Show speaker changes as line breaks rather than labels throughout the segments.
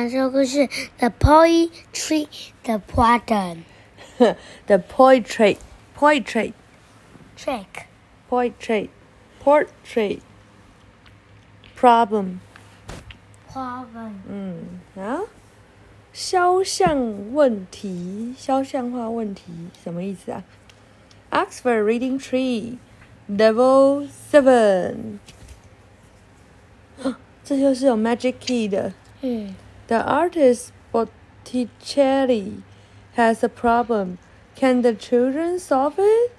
讲说故事：The poetry, the pattern,
the portrait, portrait,
trick,
portrait, portrait, problem.
problem.
嗯，啊，肖像问题，肖像画问题什么意思啊？Oxford Reading Tree, Level Seven。这就是有 magic key 的。
嗯
The artist Botticelli has a problem. Can the children solve it?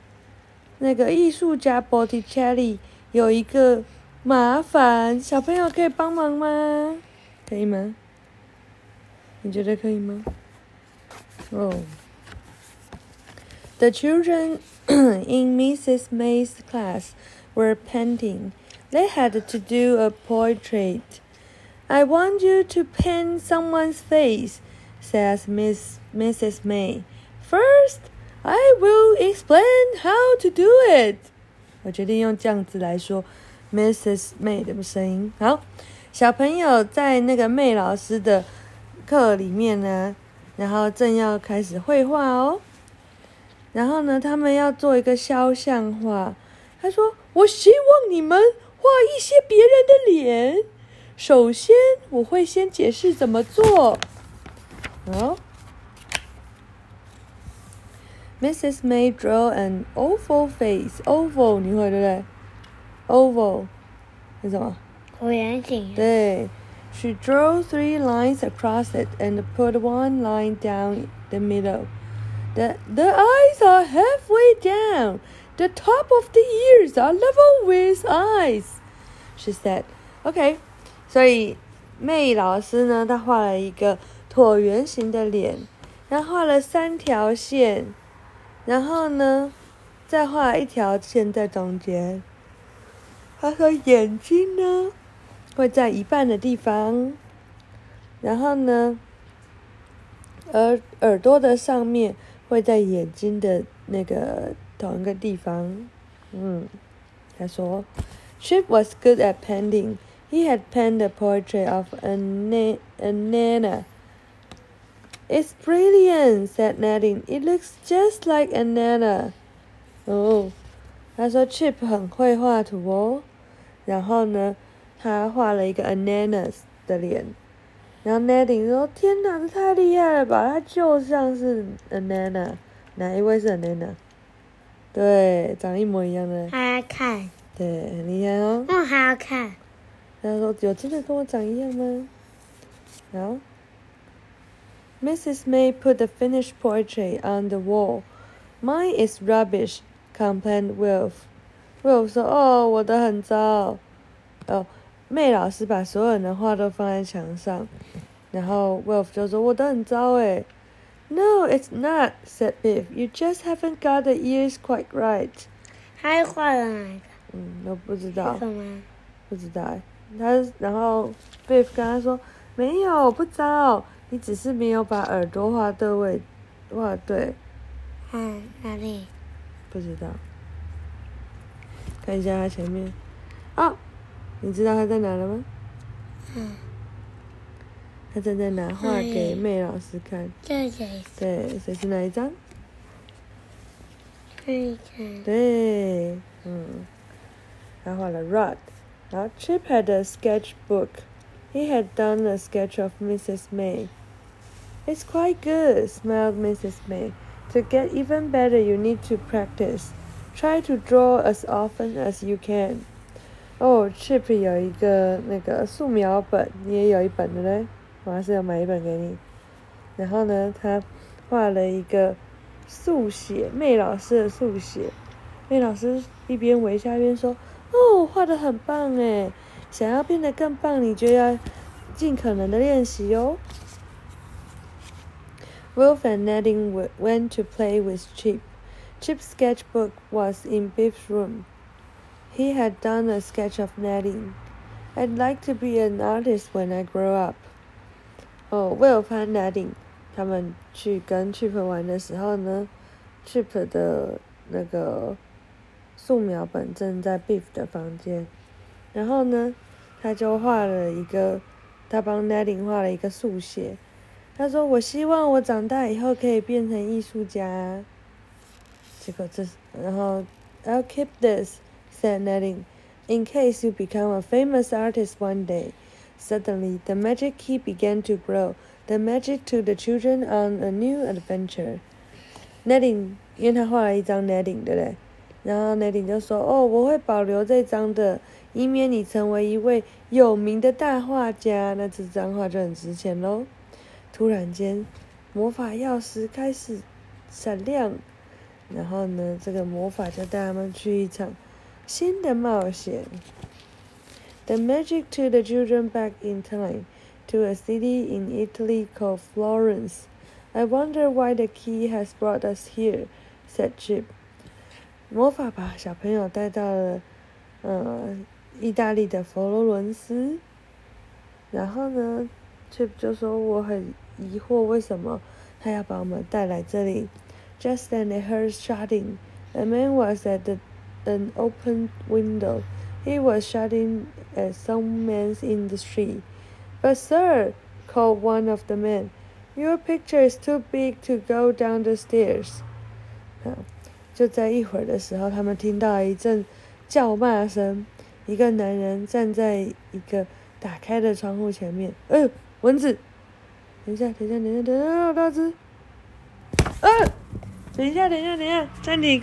那个艺术家 Botticelli 有一个麻烦，小朋友可以帮忙吗？可以吗？你觉得可以吗？哦、The children in Mrs. May's class were painting. They had to do a portrait. I want you to paint someone's face, says Miss Mrs. May. First, I will explain how to do it. 我决定用这样子来说 Mrs. May 的声音。好，小朋友在那个 May 老师的课里面呢，然后正要开始绘画哦。然后呢，他们要做一个肖像画。他说：“我希望你们画一些别人的脸。首先，我会先解释怎么做。好，Mrs. May drew an oval face. Oval 你会对不对？Oval 是什么？
椭圆形。
对，She drew three lines across it and put one line down the middle. The the eyes are halfway down. The top of the ears are level with eyes. She said, "Okay." 所以妹老师呢，她画了一个椭圆形的脸，然后画了三条线，然后呢，再画一条线在中间。她说眼睛呢会在一半的地方，然后呢，耳耳朵的上面会在眼睛的那个同一个地方。嗯，她说，Chip was good at painting. He had painted a portrait of a, na- a nana. It's brilliant, said Nadine. It looks just like a nana. 哦，他说 Chip 很会画图哦。然后呢，他画了一个 ananas 的脸。然后 Nadine 说：“天哪，这太厉害了吧！它就像是 anana，哪一位是 anana？对，长一模一样的。
还要看，
对，很厉害哦。
我还要看。
他说：“有真的跟我长一样吗？”好。Mrs. May put the finished portrait on the wall. Mine is rubbish, complained Wilf. Wilf 说：“哦，我的很糟。”哦，妹老师把所有人的画都放在墙上，然后 Wilf 就说：“我的很糟诶。” No, it's not," said Biff. "You just haven't got the ears quite right."
他画了哪一个？
嗯，我不知道
这。个吗？
不知道欸， 他然后 Biff 跟他说没有不糟，你只是没有把耳朵画对位，画对，
嗯，哪里？
不知道。看一下他前面，啊，你知道他在哪了吗？
嗯，
他正在拿画给妹老师看，
这谁？
对，所以是哪一张？
这个。
对，嗯，他画了 Rod，然后 Chip had a sketchbook. He had done a sketch of Mrs. May. It's quite good, smiled Mrs. May. To get even better, you need to practice. Try to draw as often as you can. 哦、c h i p 有一个那个素描本，你也有一本的嘞，我还是要买一本给你。然后呢，他画了一个速写，妹老师的速写。妹老师一边微笑一边说：“ 哦，画的很棒诶，想要变得更棒，你就要尽可能的练习哦。” Wolf and Nadine w- went to play with Chip. Chip's sketchbook was in Biff's room. He had done a sketch of Nadine. I'd like to be an artist when I grow up. 哦，Wolf 和 Nadine 他们去跟 Chip 玩的时候呢，Chip 的那个 素描本正在 Biff 的房间，然后呢，他就画了一个他帮 Nadine 画了一个速写。他说：“我希望我长大以后可以变成艺术家。”结果这，然后 I'll keep this, said Nadine, in case you become a famous artist one day. Suddenly, the magic key began to grow. The magic to the children on a new adventure. Nadine，因为他画了一张 Nadine，对不对？然后 Nadine 就说：“哦，我会保留这张的，以免你成为一位有名的大画家，那这张画就很值钱喽。”突然间，魔法钥匙开始闪亮，然后呢，这个魔法就带他们去一场新的冒险。The magic took the children back in time to a city in Italy called Florence. I wonder why the key has brought us here," said Chip. 魔法把小朋友带到了，呃，意大利的佛罗伦斯。然后呢，Chip 就说：“我很疑惑，为什么他要把我们带来这里。” Just then they heard shouting. A man was at the, an open window. He was shouting at some men in the street. But sir, called one of the men, your picture is too big to go down the stairs. 就在一会儿的时候，他们听到一阵叫骂声。一个男人站在一个打开的窗户前面。哎呦，蚊子！等一下，等一下，等一下，等一下，大只！啊！等一下，等一下，等一下，暂停。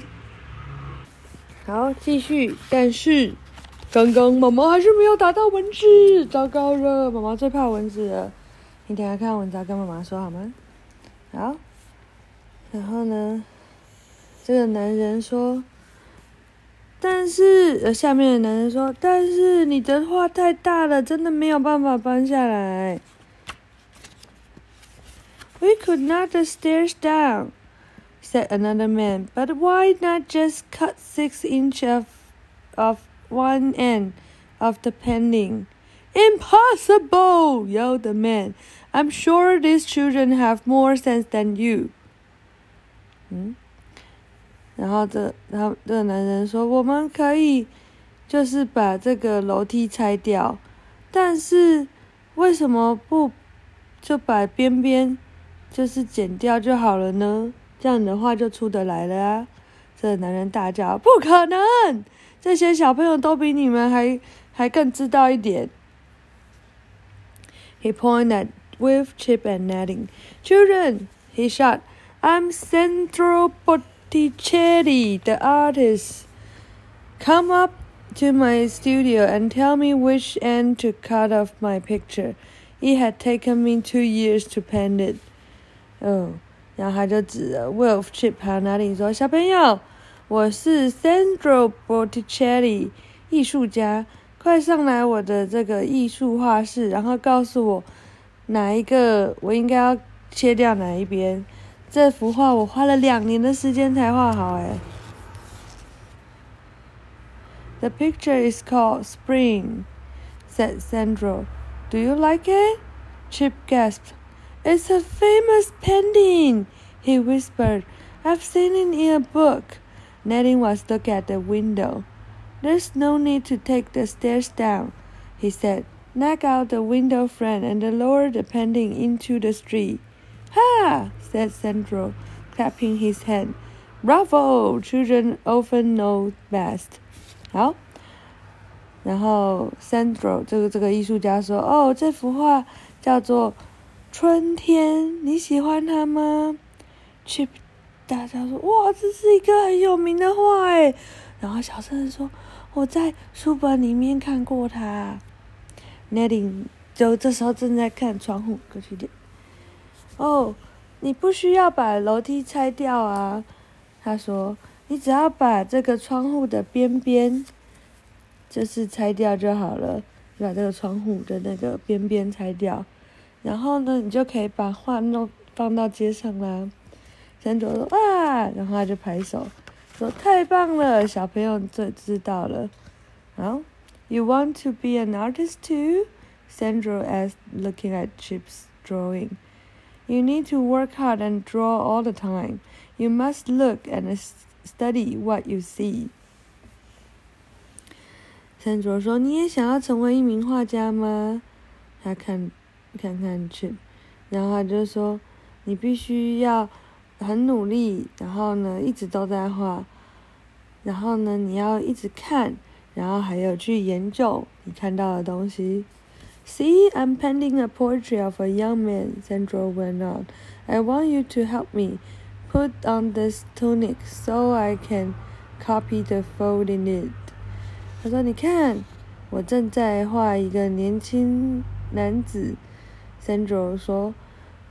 好，继续。但是。刚刚妈妈还是没有打到蚊子，糟糕了！妈妈最怕蚊子了。你等下看蚊子跟妈妈说好吗？好。然后呢，这个男人说：“但是……呃，下面的男人说，但是你的画太大了，真的没有办法搬下来。” We could knock the stairs down, said another man. But why not just cut six inches of one end of the painting. Impossible! yelled the man. I'm sure these children have more sense than you. 嗯， 然后这，然后这个男人说：“我们可以，就是把这个楼梯拆掉，但是为什么不就把边边就是剪掉就好了呢？这样的话就出得来了啊！”这男人大叫：“不可能！”这些小朋友都比你们还还更知道一点。He pointed with Chip and Netting. Children, he shot. I'm Centro Botticelli, the artist. Come up to my studio and tell me which end to cut off my picture. It had taken me two years to paint it. 哦，然后他就指着 Wolf、Chip 还有 Netting 说：“小朋友。”我是 Sandro Botticelli，艺术家，快上来我的这个艺术画室，然后告诉我哪一个我应该要切掉哪一边。 这幅画我花了两年的时间才画好，哎。The picture is called Spring, said Sandro. Do you like it? Chip gasped. It's a famous painting, he whispered. I've seen it in a book. Netting was looking at the window. There's no need to take the stairs down, he said. Knock out the window frame and lower the painting into the street. Ha! Said Sandro, clapping his hand. Bravo! Children often know best. 好，然后 Sandro 这个这个艺术家说：“哦，这幅画叫做《春天》，你喜欢它吗？”Chip 大家说：“哇，这是一个很有名的画哎！”然后小声说：“我在书本里面看过它。” Nettie 就这时候正在看窗户，过去点。哦，你不需要把楼梯拆掉啊，他说：“你只要把这个窗户的边边，就是拆掉就好了，你把这个窗户的那个边边拆掉，然后呢，你就可以把画弄放到街上啦。”山卓说：“哇！”然后他就拍手，说：“太棒了，小朋友这知道了。”好，You want to be an artist too? Sandro asked, looking at Chip's drawing. You need to work hard and draw all the time. You must look and study what you see. 山卓说：“你也想要成为一名画家吗？”他看看看 Chip，然后他就说你必须要很努力，然后呢一直都在画，然后呢你要一直看，然后还有去研究你看到的东西。See, I'm painting a portrait of a young man, Sandro went on. I want you to help me put on this tunic so I can copy the fold in it. 他说：“你看，我正在画一个年轻男子。”Sandro 说：“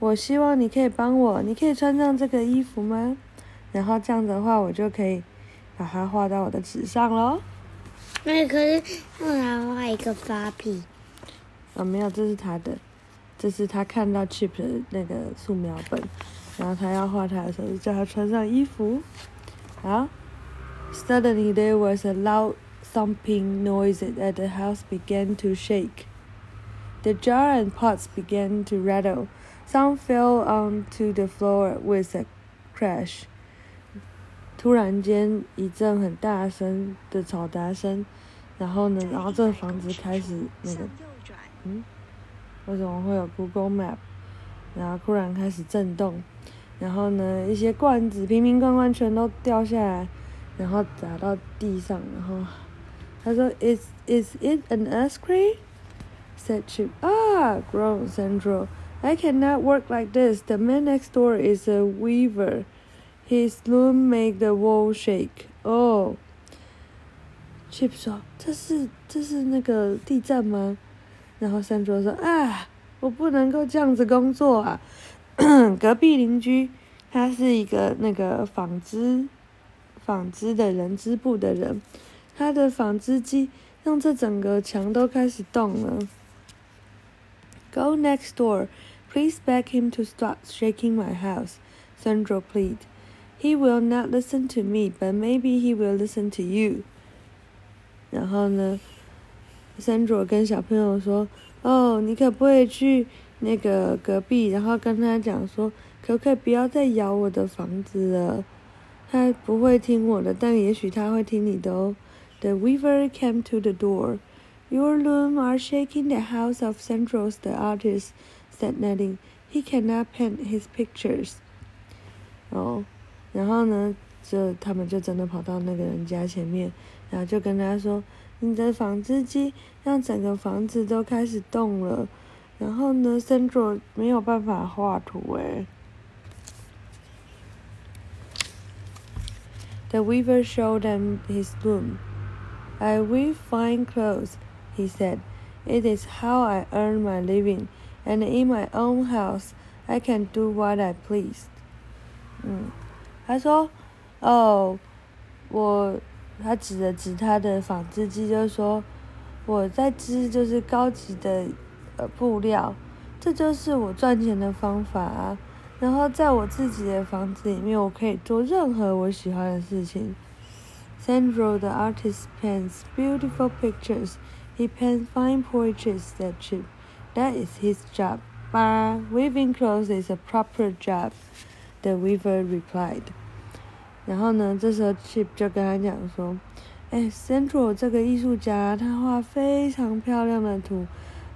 我希望你可以帮我，你可以穿上这个衣服吗？然后这样的话，我就可以把它画到我的纸上喽。”
那可是用来画一个发皮。
啊，没有，这是他的，这是他看到 Chip 的那个素描本，然后他要画他的时候，就叫他穿上衣服。好，Suddenly there was a loud thumping noise and the house began to shake. The jar and pots began to rattle. Some fell onto the floor with a crash. 突然间一阵很大声的嘈杂声，然后呢，然后这个房子开始那个。嗯，为什么会有 Google Map？然后突然开始震动，然后呢，一些罐子瓶瓶罐罐全都掉下来，然后砸到地上，然后他说：“Is is it an earthquake?” said Chip. Ah, groaned Sandro. I cannot work like this. The man next door is a weaver. His loom make the wall shake. Oh. Chip 说：“这是这是那个地震吗？” 然后三卓说：“啊，我不能够这样子工作啊！隔壁邻居他是一个那个纺织纺织的人织布的人，他的纺织机让这整个墙都开始动了。Go next door, please beg him to stop shaking my house. Sandro plead. He will not listen to me, but maybe he will listen to you. 然后呢？三卓跟小朋友说：“哦，你可不可以去那个隔壁，然后跟他讲说，可不可以不要再咬我的房子了？他不会听我的，但也许他会听你的哦。” The weaver came to the door. Your loom are shaking the house of Centros, the artist said, nodding. He cannot paint his pictures. 哦，然后呢，就他们就真的跑到那个人家前面，然后就跟他说。你的纺织机让整个房子都开始动了，然后呢，Central 没有办法画图诶。The weaver showed them his loom. I weave fine clothes, he said. It is how I earn my living, and in my own house I can do what I please. 嗯，他说：“哦，我。”他指了指他的纺织机，就说：“我在织就是高级的呃布料，这就是我赚钱的方法啊。然后在我自己的房子里面，我可以做任何我喜欢的事情。” Sandro, the artist, paints beautiful pictures. He paints fine portraits that cheap. That is his job. But weaving clothes is a proper job. The weaver replied. 然后呢，这时候 Chip 就跟他讲说：“哎，Central 这个艺术家，他画非常漂亮的图，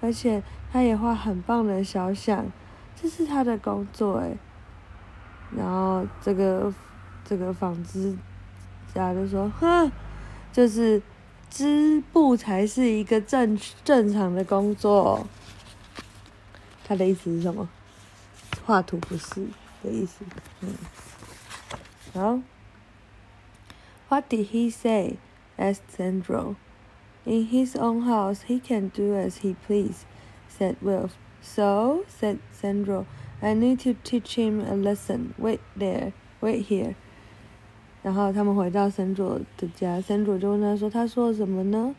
而且他也画很棒的肖像，这是他的工作哎。”然后这个这个纺织家就说：“哼，就是织布才是一个正正常的工作。”他的意思是什么？画图不是的意思，嗯，好。What did he say? asked Sandro. In his own house he can do as he please, said Wilf. So, said Sandro, I need to teach him a lesson. Wait there, wait here. 然后他们回到森卓的家，森卓就问他说：“他说什么呢？”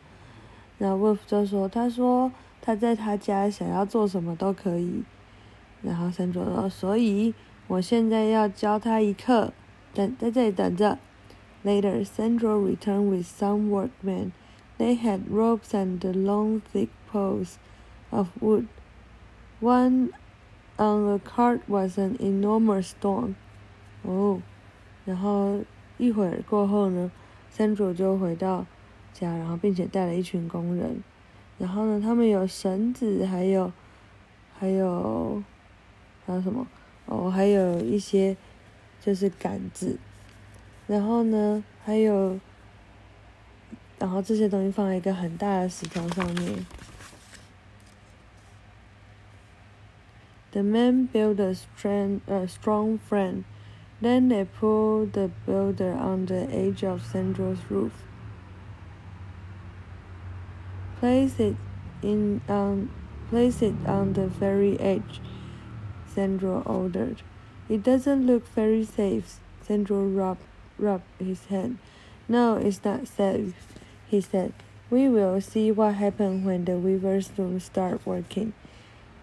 然后 Wolf 就说：“他说他在他家想要做什么都可以。”然后森卓说：“所以我现在要教他一课，等在这里等着。” Later, Sandro returned with some workmen. They had ropes and long thick poles of wood. One on a cart was an enormous stone. 哦，然后一会儿过后呢，Sandro 就回到家，然后并且带了一群工人。然后呢，他们有绳子，还有还有还有什么？哦，还有一些就是杆子，然后呢，还有，然后这些东西放在一个很大的石头上面。The men built a strong, a strong frame. Then they put the builder on the edge of Sandra's roof. Place it in on, place it on the very edge. Sandro ordered. It doesn't look very safe. Sandro rubbed, Rub his hand. No, it's not safe, he said. We will see what happens when the weaver's loom start working.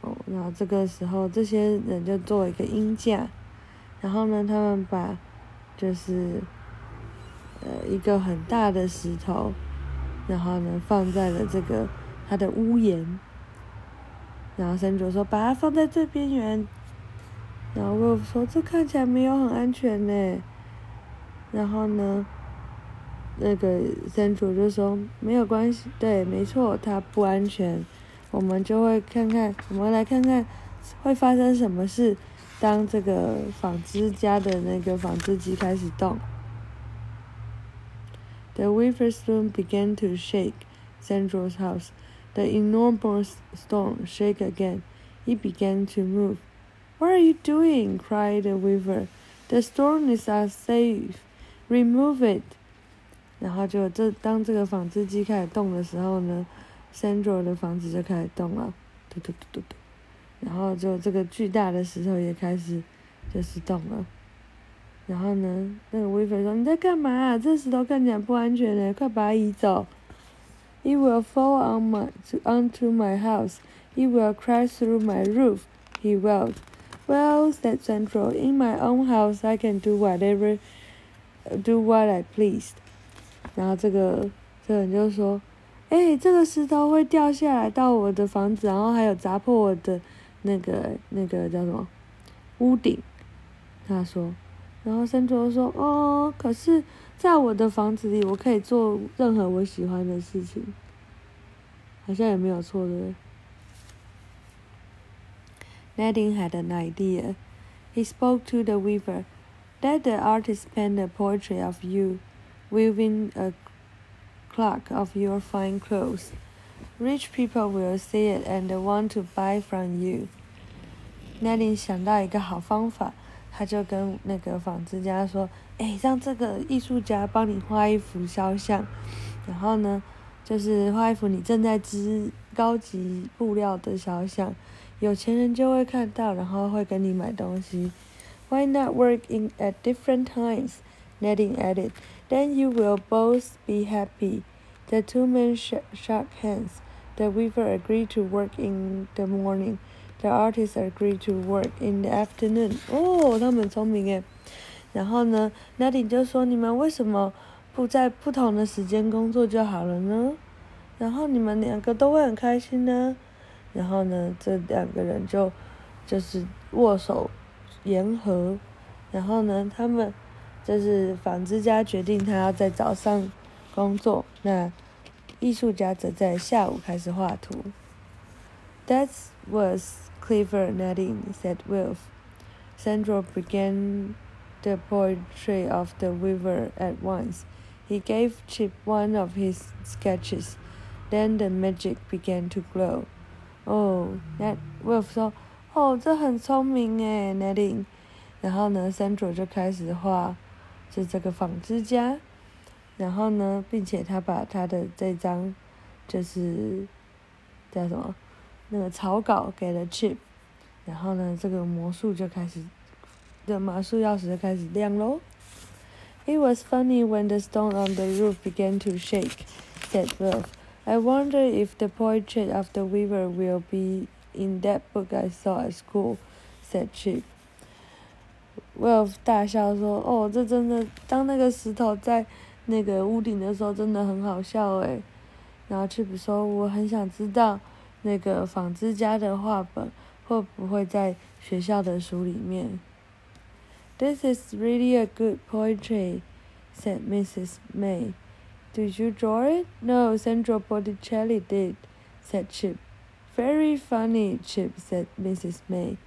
哦，然后这个时候，这些人就做一个鹰架，然后呢，他们把就是呃一个很大的石头，然后呢放在了这个它的屋檐，然后山卓说把它放在最边缘，然后 Wolf 说这看起来没有很安全呢，然后呢，那个山卓就说没有关系，对，没错，它不安全。我们就会看看，我们来看看会发生什么事。当这个纺织家的那个纺织机开始动，The weaver's loom began to shake. Sandro's house, the enormous stone, shake again. It began to move. What are you doing? cried the weaver. The stone is unsafe. Remove it. 然后就这当这个纺织机开始动的时候呢？Sandro 的房子就开始动了，嘟嘟嘟嘟嘟，然后就这个巨大的石头也开始就是动了，然后呢，那个威菲说：“你在干嘛？这石头看起来不安全呢，快把它移走。” It will fall on my onto my house. It will crash through my roof. He wailed. Well, said Sandro, in my own house I can do whatever, do what I pleased 然后这个这个人就说。哎，这个石头会掉下来到我的房子，然后还有砸破我的那个那个叫什么屋顶。他说，然后山卓说：“哦，可是在我的房子里，我可以做任何我喜欢的事情，好像也没有错的。” Nadine had an idea. He spoke to the weaver. Let the artist paint a portrait of you, weaving a clock of your fine clothes. Rich people will see it and want to buy from you. 奈琳想到一个好方法，他就跟那个纺织家说：“哎，让这个艺术家帮你画一幅肖像，然后呢，就是画一幅你正在织高级布料的肖像，有钱人就会看到，然后会跟你买东西。Why not work in at different times?” Nadine added. Then you will both be happy. The two men sh shook hands. The weaver agreed to work in the morning. The artist agreed to work in the afternoon. 哦，他们聪明诶。然后呢，Nadine 就说：“你们为什么不在不同的时间工作就好了呢？然后你们两个都会很开心呢。然后呢，这两个人就就是握手 言和。然后呢，他们。”就是纺织家决定他要在早上工作，那艺术家则在下午开始画图。That was clever knitting, said Wilf. Sandro began the portrait of the weaver at once. He gave Chip one of his sketches. Then the magic began to glow. Oh, Ned Wilf 说：“ 哦，这很聪明诶 n e d d i n g。”然后呢，Sandro 就开始画。是这个纺织家，然后呢，并且他把他的这张就是叫什么那个草稿给了 Chip，然后呢，这个魔术就开始，这魔术钥匙就开始亮喽。It was funny when the stone on the roof began to shake, said Wolf. I wonder if the portrait of the weaver will be in that book I saw at school, said Chip. Wolf 大笑说：“哦，这真的，当那个石头在那个屋顶的时候，真的很好笑诶。”然后 Chip 说：“我很想知道那个纺织家的画本会不会在学校的书里面。” This is really a good poetry," said Mrs. May. "Did you draw it?" "No, Sandro Botticelli did," said Chip. Very funny, Chip said Mrs. May.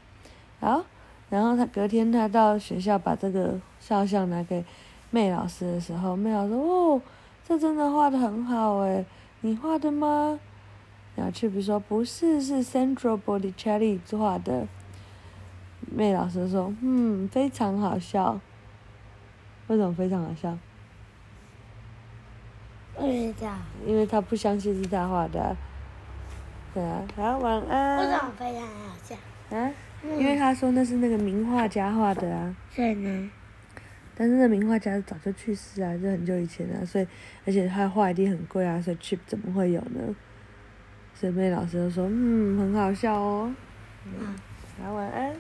好，然后他隔天他到学校把这个肖像拿给妹老师的时候，妹老师说：“哦，这真的画的很好诶，你画的吗？”然后 Chip 说：“不是，是 Sandro Botticelli 画的。”妹老师说：“嗯，非常好笑。为什么非常好笑？
不知道。
因为他不相信是他画的啊。对啊，好，晚安。
为什么非常好笑？
啊？因为他说那是那个名画家画的啊。
所以呢？
但是那名画家早就去世啊，就很久以前啊，所以而且他画一定很贵啊，所以 Chip 怎么会有呢？所以被老师就说：“嗯，很好笑哦。”
嗯。
好，晚安。